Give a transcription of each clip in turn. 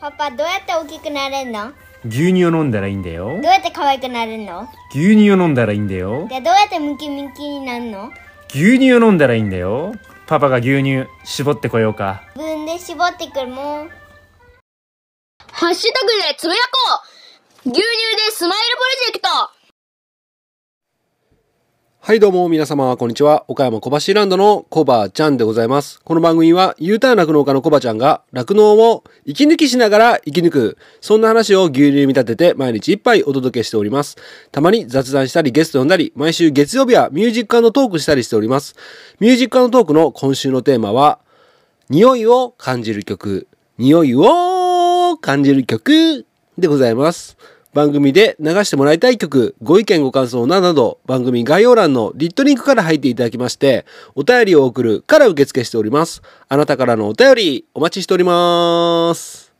パパどうやって大きくなれるの？牛乳を飲んだらいいんだよ。どうやって可愛くなるの？牛乳を飲んだらいいんだよ。でどうやってムキムキになるの？牛乳を飲んだらいいんだよ。パパが牛乳絞ってこようか。自分で絞ってくるもん。ハッシュタグでつぶやこう。牛乳でスマイルプロジェクトはいどうも皆様こんにちは。岡山小橋ランドのコバちゃんでございます。この番組は U ターン酪農家のコバちゃんが酪農を息抜きしながら生き抜くそんな話を牛乳に見立てて毎日一杯お届けしております。たまに雑談したりゲスト呼んだり毎週月曜日はミュージックのトークしたりしております。ミュージックのトークの今週のテーマは匂いを感じる曲。匂いを感じる曲でございます。番組で流してもらいたい曲、ご意見ご感想などなど、番組概要欄のリットリンクから入っていただきまして、お便りを送るから受付しております。あなたからのお便り、お待ちしております。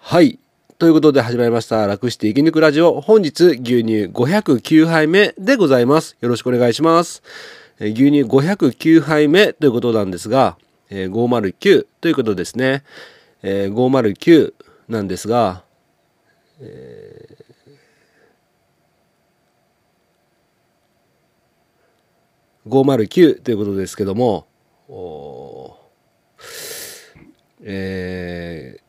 はい。ということで始まりました、楽して生き抜くラジオ。本日、牛乳509杯目でございます。よろしくお願いします。牛乳509杯目ということなんですが、えー509ということですね。えー509なんですが、え509ということですけども、おーえ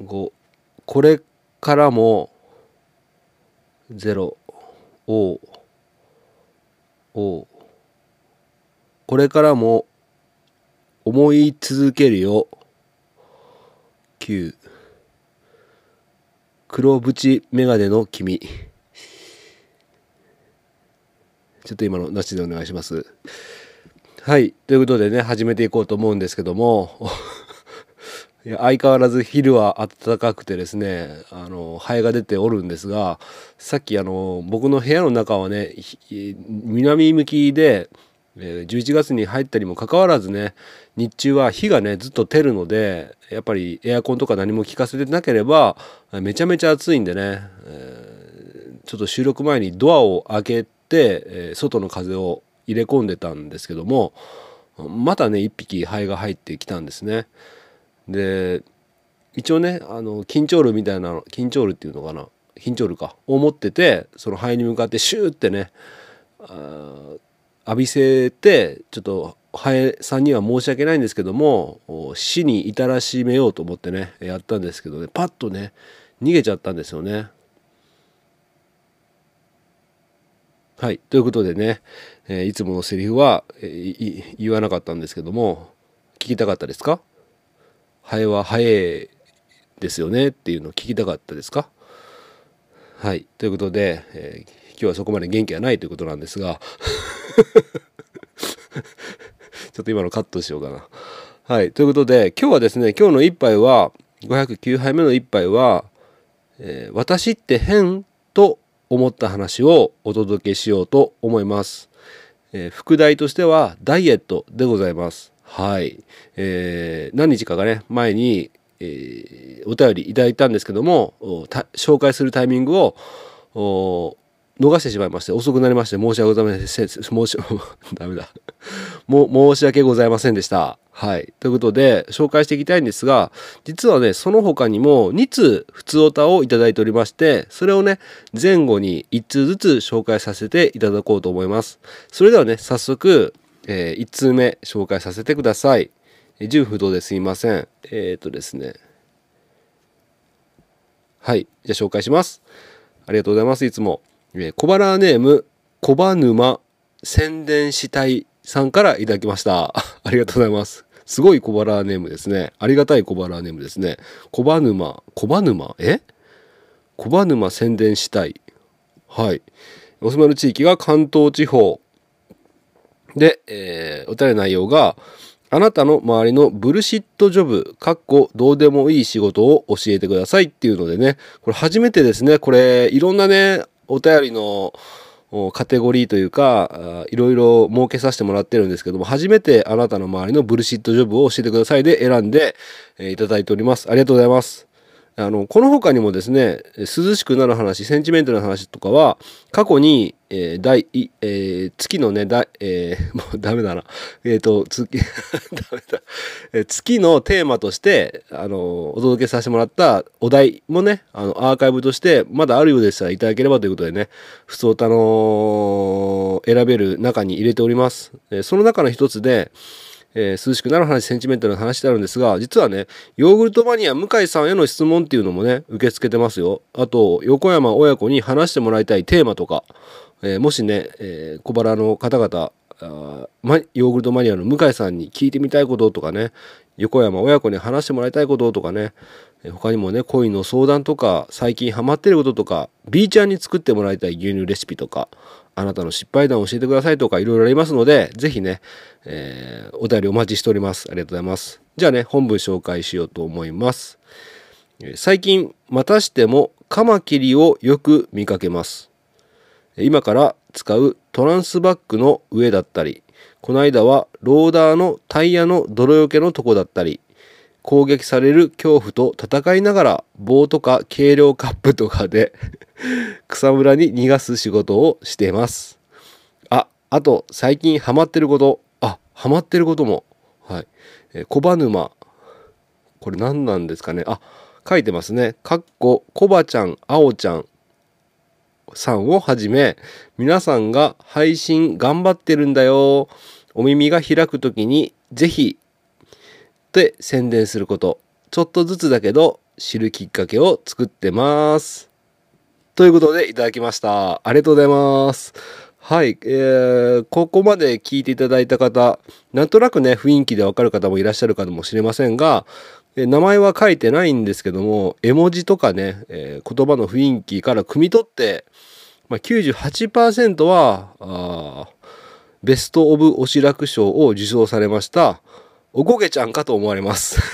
ー、ごこれからも0おおこれからも思い続けるよ。9黒縁メガネの君ちょっと今のなしでお願いします。はい。ということでね、始めていこうと思うんですけども、いや相変わらず昼は暖かくてですね、あの、ハエが出ておるんですが、さっきあの、僕の部屋の中はね、南向きで、え11月に入ったにもかかわらずね、日中は火がね、ずっと照るので、やっぱりエアコンとか何も効かせてなければ、めちゃめちゃ暑いんでね、えーちょっと収録前にドアを開けて、えー外の風を入れ込んでたんですけどもまたね一匹ハエが入ってきたんですね。で一応ねあの緊張ルみたいな緊張ルっていうのかな緊張ルかを持っててそのハエに向かってシューってね浴びせてちょっとハエさんには申し訳ないんですけども死に至らしめようと思ってねやったんですけどねパッとね逃げちゃったんですよね。はい。ということでね、えーいつものセリフは、えー言わなかったんですけども、聞きたかったですか？ハエはハエですよねっていうのを聞きたかったですか？はい。ということで、えー今日はそこまで元気がないということなんですが、ちょっと今のカットしようかな。はい。ということで、今日はですね、今日の一杯は、509杯目の一杯は、えー私って変と思った話をお届けしようと思います。えー副題としてはダイエットでございます。はい。えー何日かがね、前に、えーお便りいただいたんですけども、紹介するタイミングを逃してしまいまして、遅くなりまして申し訳ございません。申し、ダメだ。も申し訳ございませんでした。はい。ということで、紹介していきたいんですが、実はね、その他にも2通普通おたをいただいておりまして、それをね、前後に1通ずつ紹介させていただこうと思います。それではね、早速、え1通目紹介させてください。え純不動ですいません。えー、っとですね。はい。じゃあ紹介します。ありがとうございます。いつも。えー小腹ネーム、小場沼宣伝したいさんからいただきました。ありがとうございます。すごい小腹ネームですね。ありがたい小腹ネームですね。小場沼、小場沼、え？小場沼宣伝したい。はい。お住まいの地域が関東地方。で、えーお便り内容が、あなたの周りのブルシットジョブ、かっこどうでもいい仕事を教えてくださいっていうのでね、これ初めてですね、これいろんなね、お便りのカテゴリーというか、いろいろ設けさせてもらってるんですけども、初めてあなたの周りのブルシッドジョブを教えてくださいで選んで、いただいております。ありがとうございます。あの、この他にもですね、涼しくなる話、センチメントな話とかは、過去に、えー、第、えー、月のね、だえー、もうダメだな。えっ、ー、と、月、ダメだ。えー、月のテーマとして、あの、お届けさせてもらったお題もね、あの、アーカイブとして、まだあるようでしたらいただければということでね、ふつおたの選べる中に入れております。えー、その中の一つで、えー、涼しくなる話、センチメンタルな話であるんですが、実はね、ヨーグルトマニア向井さんへの質問っていうのもね、受け付けてますよ。あと、横山親子に話してもらいたいテーマとか、えー、もしね、えー、小腹の方々、あヨーグルトマニアの向井さんに聞いてみたいこととかね、横山親子に話してもらいたいこととかね、他にもね、恋の相談とか、最近ハマってることとか、B ちゃんに作ってもらいたい牛乳レシピとか、あなたの失敗談を教えてくださいとかいろいろありますので、ぜひね、えー、お便りお待ちしております。ありがとうございます。じゃあね、本文紹介しようと思います。最近、またしてもカマキリをよく見かけます。今から使うトランスバッグの上だったり、この間はローダーのタイヤの泥よけのとこだったり、攻撃される恐怖と戦いながら棒とか軽量カップとかで 草むらに逃がす仕事をしています。あ、あと最近ハマってること、あ、ハマってることも、はい。え小沼。これ何なんですかね。あ、書いてますね。かっこ、コバちゃん、あおちゃんさんをはじめ、皆さんが配信頑張ってるんだよ。お耳が開くときにぜひって宣伝すること。ちょっとずつだけど知るきっかけを作ってます。ということでいただきました。ありがとうございます。はい、えー、ここまで聞いていただいた方、なんとなくね、雰囲気でわかる方もいらっしゃるかもしれませんが、え名前は書いてないんですけども、絵文字とかね、えー、言葉の雰囲気から汲み取って、まあ、98%はあ、ベスト・オブ・おしらく賞を受賞されました、おこげちゃんかと思われます。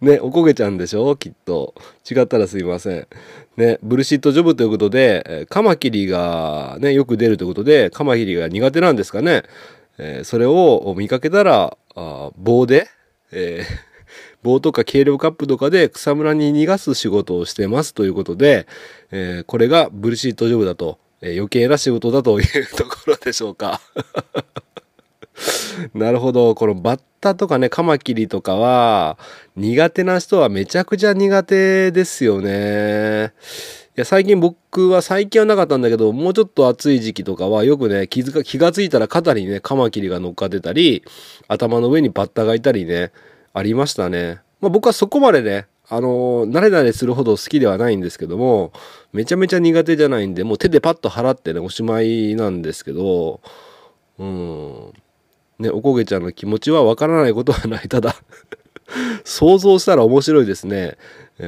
ね、おこげちゃんでしょ？きっと。違ったらすいません。ね、ブルシットジョブということで、カマキリがね、よく出るということで、カマキリが苦手なんですかね？えー、それを見かけたら、あ棒で、えー、棒とか軽量カップとかで草むらに逃がす仕事をしてますということで、えー、これがブルシットジョブだと、え余計な仕事だというところでしょうか？なるほど。このバッタとかね、カマキリとかは、苦手な人はめちゃくちゃ苦手ですよね。いや、最近僕は最近はなかったんだけど、もうちょっと暑い時期とかはよくね、気づか、気がついたら肩にね、カマキリが乗っかってたり、頭の上にバッタがいたりね、ありましたね。まあ僕はそこまでね、あのー、慣れ慣れするほど好きではないんですけども、めちゃめちゃ苦手じゃないんで、もう手でパッと払ってね、おしまいなんですけど、うん。ね、おこげちゃんの気持ちはわからないことはない。ただ想像したら面白いですね。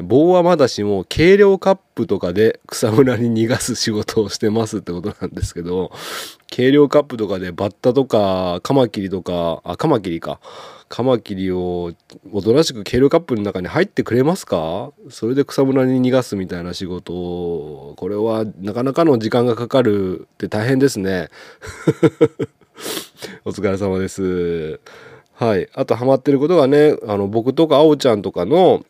棒はまだしも軽量カップとかで草むらに逃がす仕事をしてますってことなんですけど、軽量カップとかでバッタとかカマキリとか、あ、カマキリか。カマキリをおとなしく軽量カップの中に入ってくれますか？それで草むらに逃がすみたいな仕事を、これはなかなかの時間がかかるって大変ですね。お疲れ様です。はい。あとハマってることがね、あの、僕とかあおちゃんとかの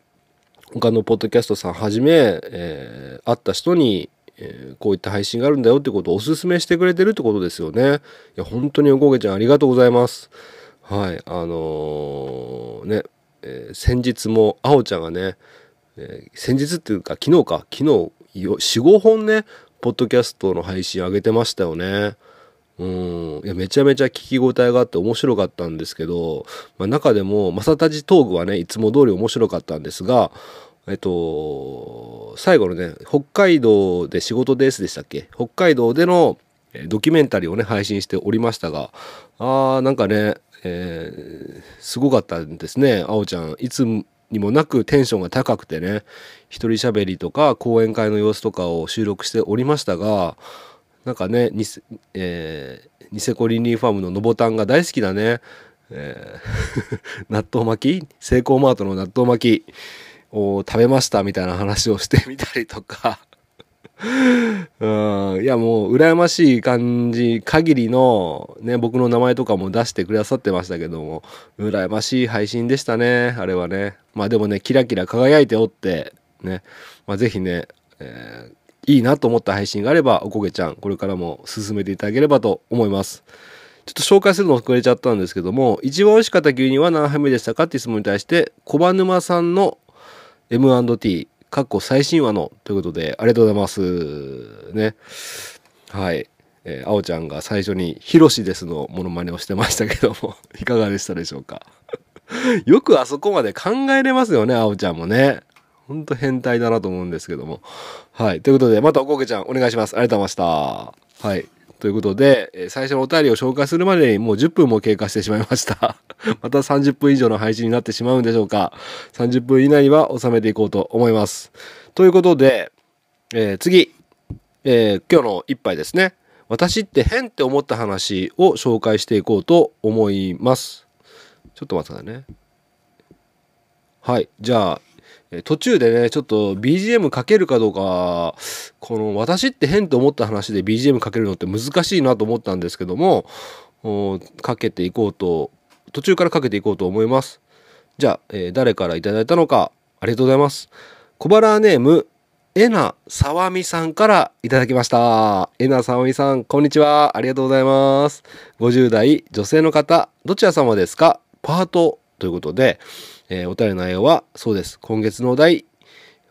他のポッドキャストさんはじめ、えー、会った人に、えー、こういった配信があるんだよってことをお勧めしてくれてるってことですよね。いや、本当におこげちゃんありがとうございます。はい。あのー、ね、えー、先日もあおちゃんがね、え先日っていうか昨日か、昨日4、5本ね、ポッドキャストの配信上げてましたよね。うん、いやめちゃめちゃ聞き応えがあって面白かったんですけど、まあ、中でも正タジトークはねいつも通り面白かったんですがえっと最後のね北海道で仕事ですでしたっけ？北海道でのドキュメンタリーをね配信しておりましたがあーなんかね、えー、すごかったんですねあおちゃん。いつにもなくテンションが高くてね一人喋りとか講演会の様子とかを収録しておりましたがなんかねニセ,、えー、ニセコリンリーファームののぼたんが大好きだね、えー、納豆巻き？セイコーマートの納豆巻きを食べましたみたいな話をしてみたりとか。うん、いやもう羨ましい感じ限りのね、僕の名前とかも出してくださってましたけども、羨ましい配信でしたね、あれはね。まあでもね、キラキラ輝いておって、ね、まあぜひね、えーいいなと思った配信があれば、おこげちゃん、これからも進めていただければと思います。ちょっと紹介するの遅れちゃったんですけども、一番美味しかった牛乳は何杯目でしたかっていう質問に対して、小葉沼さんの M&T、かっこ最新話のということで、ありがとうございます。ね。はい。えー、あおちゃんが最初に、ヒロシですのモノマネをしてましたけども、いかがでしたでしょうか？よくあそこまで考えれますよね、あおちゃんもね。ほんと変態だなと思うんですけども。はい。ということで、またおこげちゃんお願いします。ありがとうございました。はい。ということで、え最初のお便りを紹介するまでにもう10分も経過してしまいました。また30分以上の配信になってしまうんでしょうか。30分以内には収めていこうと思います。ということで、えー次、えー今日の一杯ですね。私って変って思った話を紹介していこうと思います。ちょっと待ってくださいね。はい。じゃあ、途中でね、ちょっと BGM かけるかどうか、この私って変って思った話で BGM かけるのって難しいなと思ったんですけども、かけていこうと、途中からかけていこうと思います。じゃあ、えー誰からいただいたのか、ありがとうございます。小腹ネーム、えなさわみさんからいただきました。えなさわみさん、こんにちは。ありがとうございます。50代女性の方、どちら様ですか？パートということで、えーお便りの内容は、そうです。今月のお題、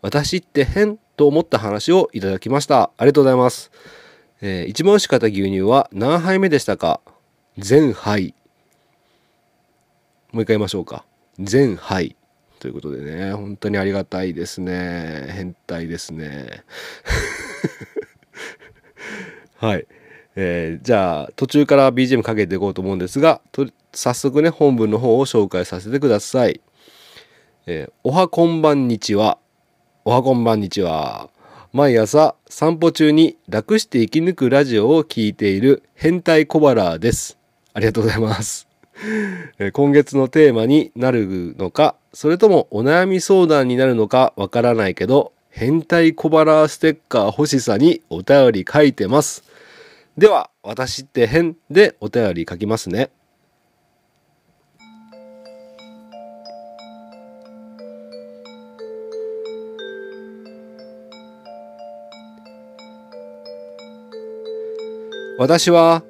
私って変と思った話をいただきました。ありがとうございます。えー一番美味しかった牛乳は何杯目でしたか？全杯。もう一回言いましょうか。全杯。ということでね、本当にありがたいですね。変態ですね。はい。えーじゃあ、途中から BGM かけていこうと思うんですが、と早速ね、本文の方を紹介させてください。えーおはこんばんにちは。おはこんばんにちは。毎朝散歩中に楽して生き抜くラジオを聞いている変態小腹です。ありがとうございます。え今月のテーマになるのか、それともお悩み相談になるのかわからないけど、変態小腹ステッカー欲しさにお便り書いてます。では、私って変でお便り書きますね。私は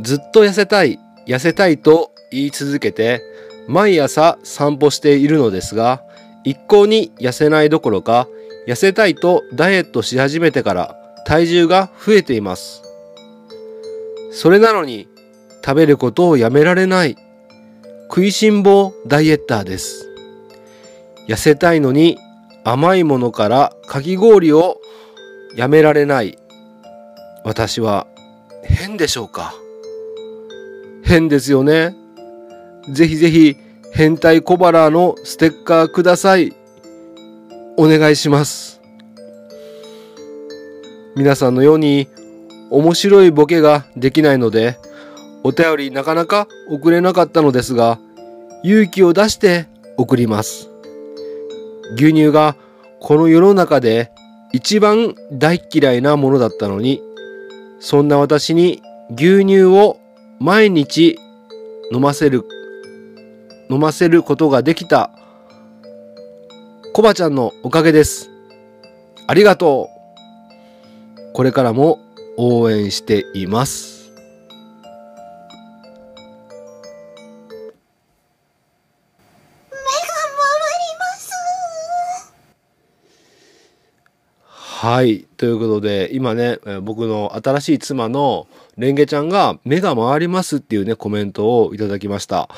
ずっと痩せたい、痩せたいと言い続けて毎朝散歩しているのですが一向に痩せないどころか痩せたいとダイエットし始めてから体重が増えています。それなのに食べることをやめられない食いしん坊ダイエッターです。痩せたいのに甘いものからかき氷をやめられない。私は変でしょうか？変ですよね。ぜひぜひ変態小腹のステッカーください。お願いします。皆さんのように面白いボケができないのでお便りなかなか送れなかったのですが勇気を出して送ります。牛乳がこの世の中で一番大嫌いなものだったのにそんな私に牛乳を毎日飲ませる、飲ませることができた、コバちゃんのおかげです。ありがとう。これからも応援しています。はい。ということで、今ね、僕の新しい妻のレンゲちゃんが目が回りますっていうね、コメントをいただきました。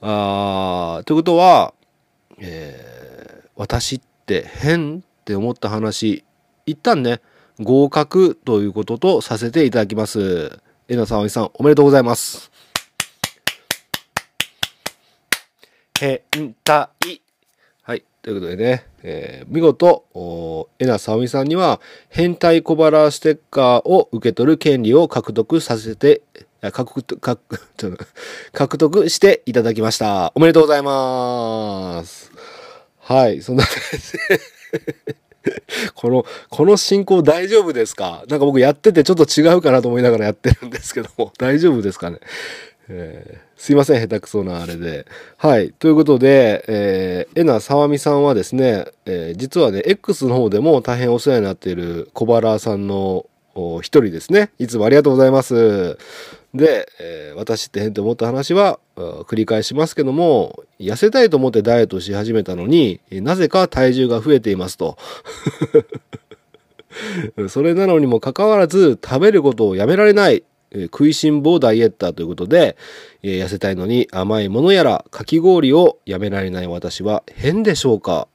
あーということは、えー私って変って思った話、一旦ね、合格ということとさせていただきます。えなさおじさん、おめでとうございます。変態。ということでね、えー見事、えなさおみさんには、変態小腹ステッカーを受け取る権利を獲得させて、獲得、獲得していただきました。おめでとうございます。はい、そんな感じで。この、この進行大丈夫ですか？なんか僕やっててちょっと違うかなと思いながらやってるんですけども、大丈夫ですかね？えー。すいません、下手くそなあれで。はい。ということで、えー、えなさわみさんはですね、えー実はね、X の方でも大変お世話になっている小原さんの一人ですね。いつもありがとうございます。で、えー私って変と思った話は、繰り返しますけども、痩せたいと思ってダイエットし始めたのに、なぜか体重が増えていますと。それなのにもかかわらず食べることをやめられない、えー食いしん坊ダイエッターということで、えー痩せたいのに甘いものやらかき氷をやめられない私は変でしょうか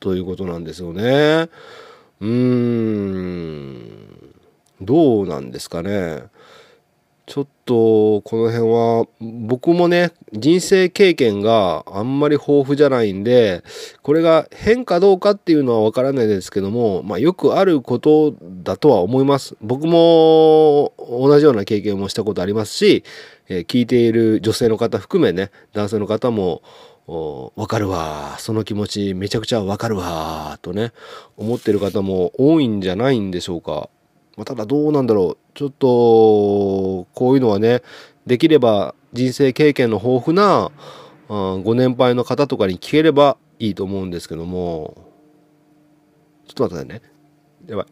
ということなんですよね。うーん。どうなんですかね。ちょっとこの辺は僕もね人生経験があんまり豊富じゃないんでこれが変かどうかっていうのはわからないですけども、まあ、よくあることだとは思います。僕も同じような経験もしたことありますし、えー聞いている女性の方含めね男性の方もわかるわその気持ちめちゃくちゃわかるわとね思ってる方も多いんじゃないんでしょうか。まあ、ただどうなんだろう。ちょっとこういうのはねできれば人生経験の豊富なあご年配の方とかに聞ければいいと思うんですけども。ちょっと待ってね。やばい。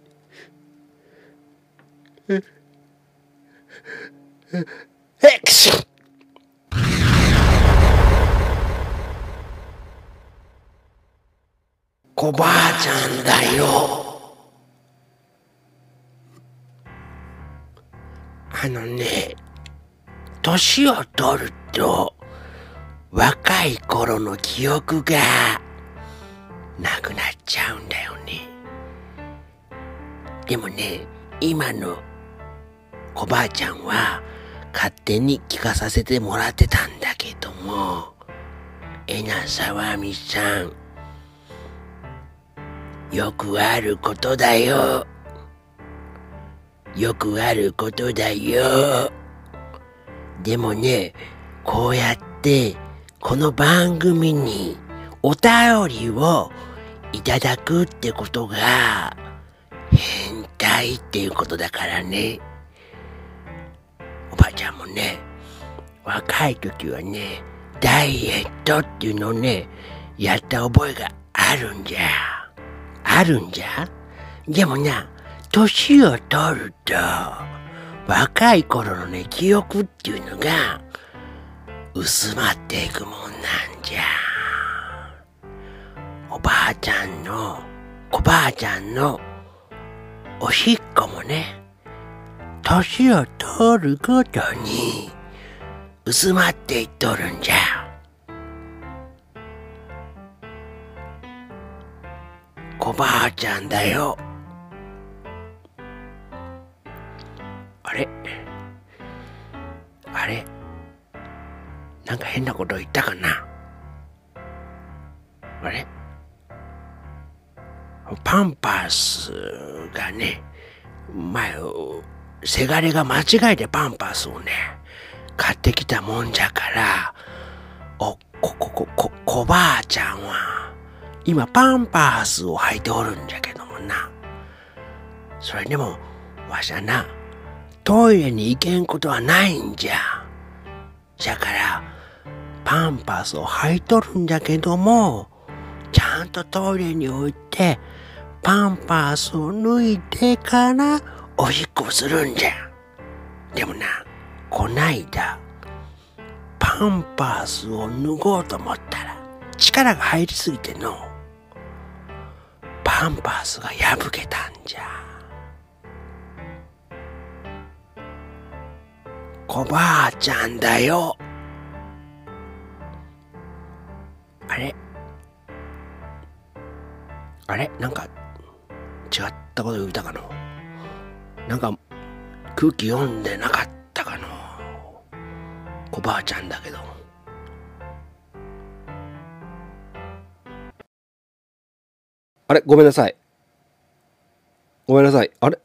えええくしょ。コバアちゃんだよ。のね、年を取ると、若い頃の記憶が、なくなっちゃうんだよね。でもね、今のコバアちゃんは、勝手に聞かさせてもらってたんだけども、えなさわみさん、よくあることだよ。よくあることだよ。でもね、こうやって、この番組にお便りをいただくってことが、変態っていうことだからね。おばあちゃんもね、若い時はね、ダイエットっていうのをね、やった覚えがあるんじゃ。あるんじゃでもな、年を取ると、若い頃のね、記憶っていうのが、薄まっていくもんなんじゃ。おばあちゃんの、おばあちゃんの、おしっこもね、年を取るごとに、薄まっていっとるんじゃ。おばあちゃんだよ。あれ？あれ？なんか変なこと言ったかな？あれ？パンパスがね、前、せがれが間違えてパンパスをね、買ってきたもんじゃから、お、こ、こ、こ、こ、こばあちゃんは、今パンパースを履いておるんじゃけどもな。それでも、わしゃな、トイレに行けんことはないんじゃ。じゃから、パンパスを履いとるんじゃけども、ちゃんとトイレに置いて、パンパスを脱いでから、おしっこするんじゃ。でもな、こないだ、パンパスを脱ごうと思ったら、力が入りすぎての、パンパスが破けたんじゃ。こばあちゃんだよ。あれ？あれ？なんか、違ったこと言ったかのなんか、空気読んでなかったかのこばあちゃんだけど。あれ？ごめんなさい。ごめんなさい。あれ？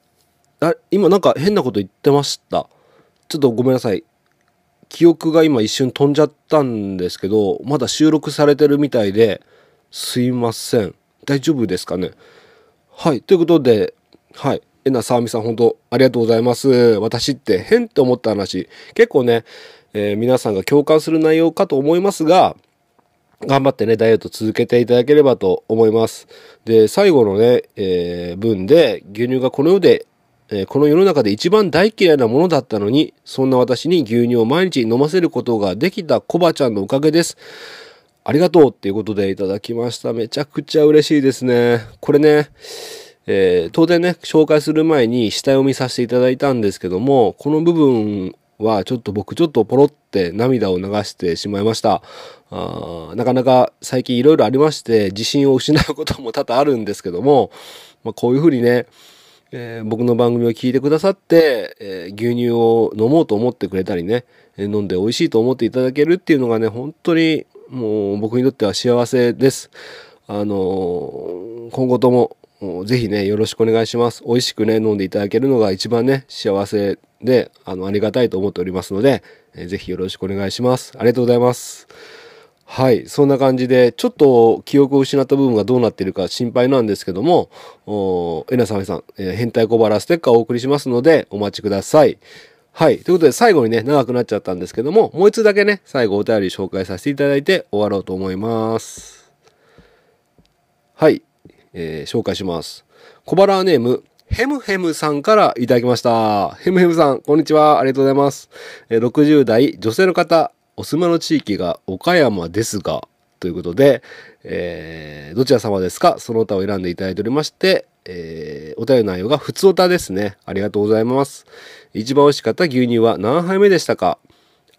あ今なんか変なこと言ってました。ちょっとごめんなさい。記憶が今一瞬飛んじゃったんですけど、まだ収録されてるみたいで、すいません。大丈夫ですかね？はい。ということで、はい。えなさあみさん、本当ありがとうございます。私って変って思った話、結構ね、えー皆さんが共感する内容かと思いますが、頑張ってね、ダイエット続けていただければと思います。で、最後のね、えー文で、牛乳がこの世で、えーこの世の中で一番大嫌いなものだったのに、そんな私に牛乳を毎日飲ませることができたコバちゃんのおかげです。ありがとうっていうことでいただきました。めちゃくちゃ嬉しいですね。これね、えー当然ね、紹介する前に下読みさせていただいたんですけども、この部分はちょっと僕ちょっとポロって涙を流してしまいました。あーなかなか最近いろいろありまして、自信を失うことも多々あるんですけども、まあ、こういうふうにね、えー僕の番組を聞いてくださって、えー牛乳を飲もうと思ってくれたりね、えー飲んで美味しいと思っていただけるっていうのがね、本当にもう僕にとっては幸せです。あの今後ともぜひね、よろしくお願いします。美味しくね、飲んでいただけるのが一番ね、幸せで、あの、ありがたいと思っておりますので、えーぜひよろしくお願いします。ありがとうございます。はい。そんな感じで、ちょっと記憶を失った部分がどうなっているか心配なんですけども、おえなさめさん、えー変態小腹ステッカーをお送りしますので、お待ちください。はい。ということで、最後にね、長くなっちゃったんですけども、もう一つだけね、最後お便り紹介させていただいて終わろうと思います。はい。えー紹介します。小腹ネーム、ヘムヘムさんからいただきました。ヘムヘムさん、こんにちは。ありがとうございます。え60代女性の方、お住まいの地域が岡山ですが、ということで、えーどちら様ですか？その他を選んでいただいておりまして、えーお便りの内容が普通歌ですね。ありがとうございます。一番美味しかった牛乳は何杯目でしたか？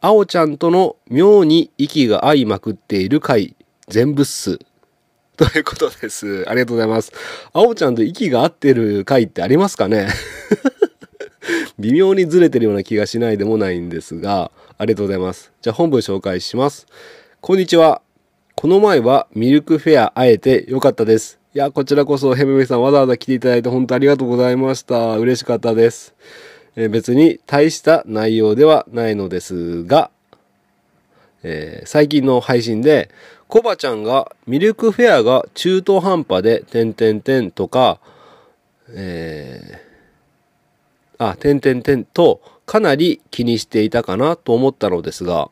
あおちゃんとの妙に息が合いまくっている回、全部っす。ということです。ありがとうございます。あおちゃんと息が合ってる回ってありますかね？微妙にずれてるような気がしないでもないんですが、ありがとうございます。じゃあ本文紹介します。こんにちは。この前はミルクフェア会えてよかったです。いや、こちらこそヘムメさんわざわざ来ていただいて本当ありがとうございました。嬉しかったです。えー別に大した内容ではないのですが、えー最近の配信で、コバちゃんがミルクフェアが中途半端で、点々点とか、えーあ、点々点とかなり気にしていたかなと思ったのですが、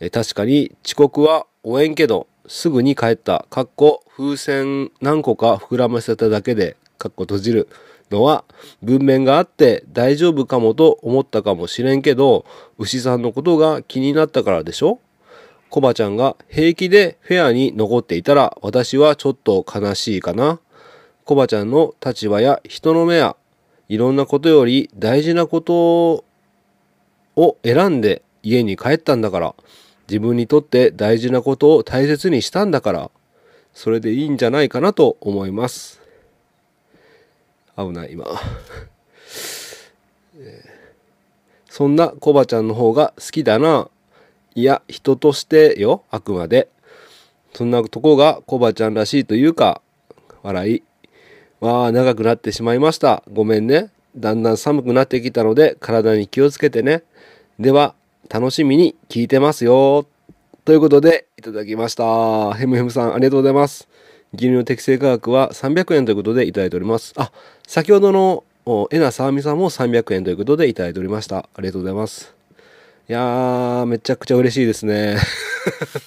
え確かに遅刻は応援けど、すぐに帰った、かっこ風船何個か膨らませただけで、かっこ閉じるのは文面があって大丈夫かもと思ったかもしれんけど、牛さんのことが気になったからでしょ？コバちゃんが平気でフェアに残っていたら私はちょっと悲しいかな。コバちゃんの立場や人の目やいろんなことより大事なことを選んで家に帰ったんだから自分にとって大事なことを大切にしたんだからそれでいいんじゃないかなと思います。危ない今。そんなコバちゃんの方が好きだな。いや、人としてよ、あくまで。そんなとこがコバちゃんらしいというか、笑い。わあ、長くなってしまいました。ごめんね。だんだん寒くなってきたので、体に気をつけてね。では、楽しみに聞いてますよ。ということで、いただきました。ヘムヘムさん、ありがとうございます。牛乳の適正価格は300円ということでいただいております。あ、先ほどの、えなさあみさんも300円ということでいただいておりました。ありがとうございます。いやー、めちゃくちゃ嬉しいですね。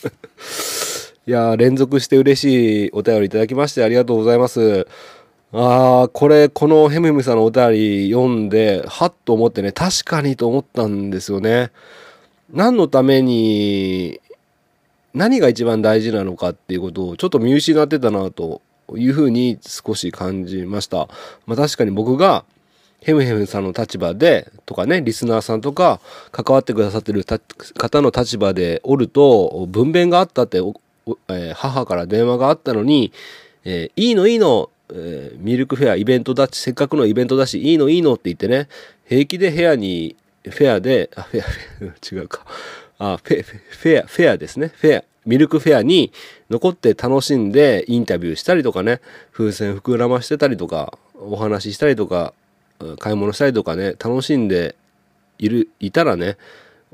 いやー、連続して嬉しいお便りいただきましてありがとうございます。あー、これ、このヘムヘムさんのお便り読んで、はっと思ってね、確かにと思ったんですよね。何のために、何が一番大事なのかっていうことをちょっと見失ってたなというふうに少し感じました。まあ確かに僕がヘムヘムさんの立場でとかね、リスナーさんとか関わってくださってる方の立場でおると、分娩があったって、えー母から電話があったのに、えーいいのいいの、えーミルクフェアイベントだし、せっかくのイベントだし、いいのいいのって言ってね、平気で部屋に、フェアで、あ、フェア、フェア、違うか。あ、フェ、フェア、フェアですね。フェア。ミルクフェアに残って楽しんでインタビューしたりとかね、風船膨らましてたりとか、お話ししたりとか、買い物したりとかね、楽しんでいる、いたらね、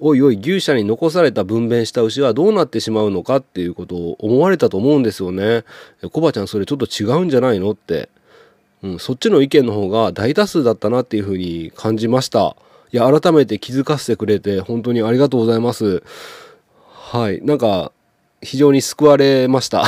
おいおい牛舎に残された分娩した牛はどうなってしまうのかっていうことを思われたと思うんですよね。コバちゃんそれちょっと違うんじゃないのってうん、そっちの意見の方が大多数だったなっていうふうに感じました。いや、改めて気づかせてくれて本当にありがとうございます。はい。なんか、非常に救われました。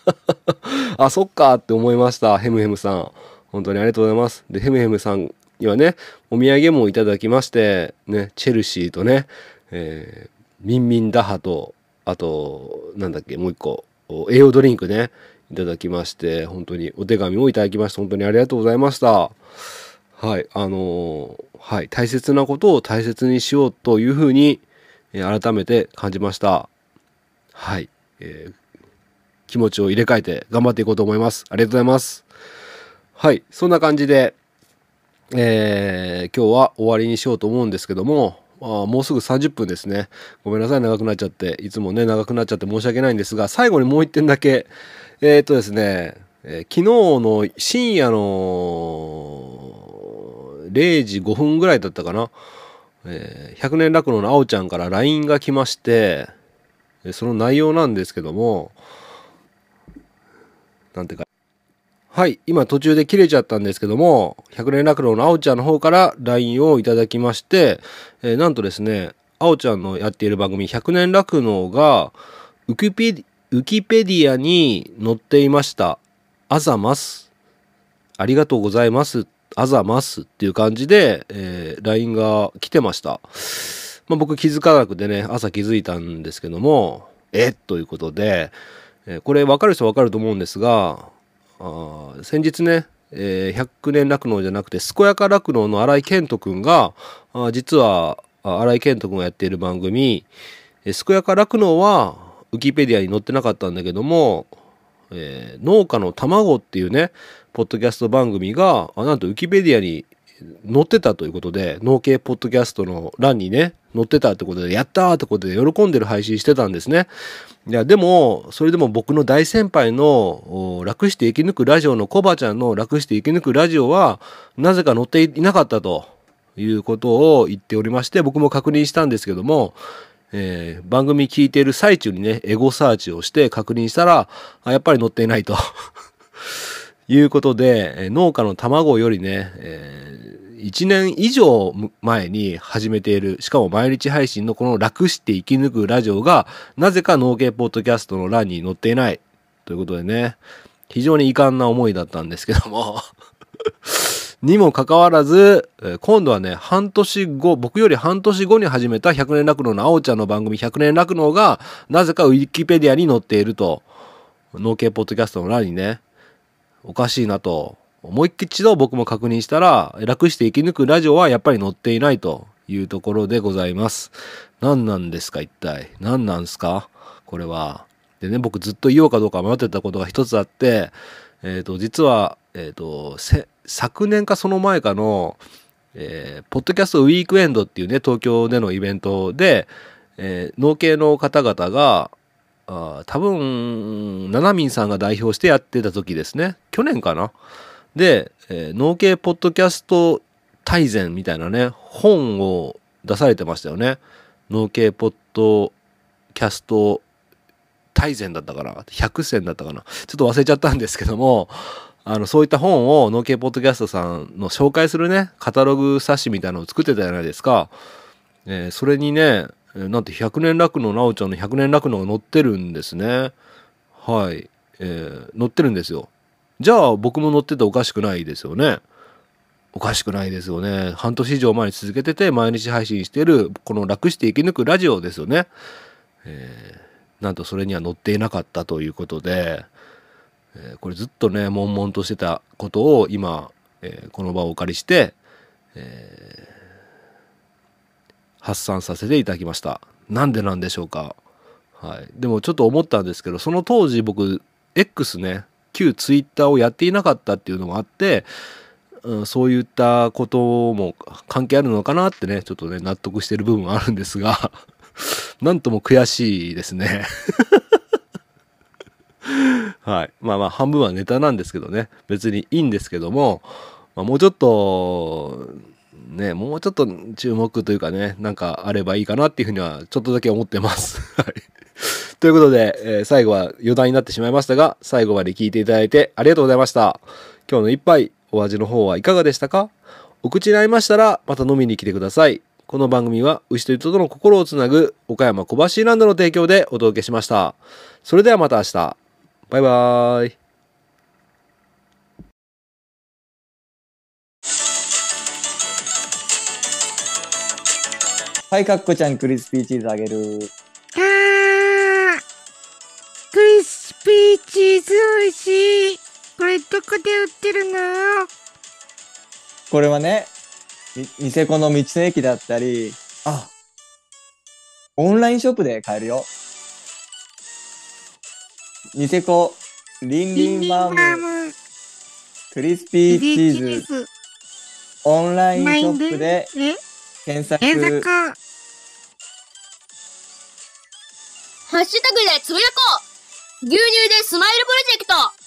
あ、そっかって思いました。ヘムヘムさん。本当にありがとうございます。で、ヘムヘムさんにはね、お土産もいただきまして、ね、チェルシーとね、えーミンミンダハと、あと、なんだっけ、もう一個、栄養ドリンクね、いただきまして、本当にお手紙もいただきまして、本当にありがとうございました。はい、あのーはい、大切なことを大切にしようというふうに、えー改めて感じました。はい、えー気持ちを入れ替えて頑張っていこうと思います。ありがとうございます。はい、そんな感じで、えー今日は終わりにしようと思うんですけども、あもうすぐ30分ですね。ごめんなさい、長くなっちゃって。いつもね、長くなっちゃって申し訳ないんですが、最後にもう一点だけ、えーっとですね、えー昨日の深夜の0時5分ぐらいだったかな。えー100年落語のあおちゃんから LINE が来まして、その内容なんですけども、なんていうか、はい、今途中で切れちゃったんですけども、100年落語のあおちゃんの方から LINE をいただきまして、えーなんとですね、あおちゃんのやっている番組100年落語がウキペディウキペディアに載っていました。あざます。ありがとうございます。あざますっていう感じで、えー LINE が来てました。まあ、僕気づかなくてね、朝気づいたんですけども、えということで、えーこれ分かる人は分かると思うんですが、あ先日ね、えー100年酪農じゃなくて健やか酪農の新井健人君があ実はあ新井健人君がやっている番組「えー健やか酪農」はウィキペディアに載ってなかったんだけども「えー農家の卵」っていうねポッドキャスト番組があなんとウィキペディアに載ってたということで農系ポッドキャストの欄にね載ってたってことでやったーってことで喜んでる配信してたんですね。いやでもそれでも僕の大先輩の楽して生き抜くラジオのコバちゃんの楽して生き抜くラジオはなぜか載っていなかったということを言っておりまして僕も確認したんですけども、えー番組聞いている最中にねエゴサーチをして確認したらやっぱり載っていないということで農家の卵よりね、え1年以上前に始めているしかも毎日配信のこの楽して生き抜くラジオがなぜか農系ポッドキャストの欄に載っていない。ということでね非常に遺憾な思いだったんですけども にもかかわらず、今度はね、半年後、僕より半年後に始めた100年落語のあおちゃんの番組100年落語が、なぜかウィキペディアに載っていると、農系ポッドキャストの欄にね、おかしいなと、もう一度僕も確認したら、楽して生き抜くラジオはやっぱり載っていないというところでございます。何なんですか一体。何なんすか？これは。でね、僕ずっと言おうかどうか迷ってたことが一つあって、えっ、と、実は、えっ、と、昨年かその前かの、えーポッドキャストウィークエンドっていうね、東京でのイベントで、えー農系の方々が、あ多分、ナナミンさんが代表してやってた時ですね。去年かな。で、えー農系ポッドキャスト大全みたいなね、本を出されてましたよね。農系ポッドキャスト大全だったかな100選だったかなちょっと忘れちゃったんですけどもあのそういった本を農系ポッドキャストさんの紹介するねカタログ冊子みたいなのを作ってたじゃないですか、えーそれにねなんて100年落語なおちゃんの100年落語が載ってるんですね。はい、えー載ってるんですよ。じゃあ僕も載ってておかしくないですよね。おかしくないですよね。半年以上前に続けてて毎日配信してるこの楽して生き抜くラジオですよね。えーなんとそれには載っていなかったということで、えーこれずっとね悶々としてたことを今、えーこの場をお借りして、えー発散させていただきましたなんでなんでしょうか、はい、でもちょっと思ったんですけどその当時僕 X ね旧 Twitter をやっていなかったっていうのもあって、うん、そういったことも関係あるのかなってねちょっとね納得してる部分はあるんですが なんとも悔しいですね。はい。まあまあ半分はネタなんですけどね。別にいいんですけども、まあ、もうちょっと、ね、もうちょっと注目というかね、なんかあればいいかなっていうふうにはちょっとだけ思ってます。はい。ということで、えー最後は余談になってしまいましたが、最後まで聞いていただいてありがとうございました。今日の一杯、お味の方はいかがでしたか？お口に合いましたら、また飲みに来てください。この番組は、牛と人との心をつなぐ、岡山小橋ランドの提供でお届けしました。それではまた明日。バイバーイ。はい、かっこちゃん、クリスピーチーズあげる。あー、クリスピーチーズ美味しい。これどこで売ってるの？これはね、みニセコの道の駅だったり、あ、オンラインショップで買えるよ。ニセコ、リンリンファーム、ム、クリスピーチーズ、ス、オンラインショップでえ、検索。えざか、ハッシュタグでつぶやこう。牛乳でスマイルプロジェクト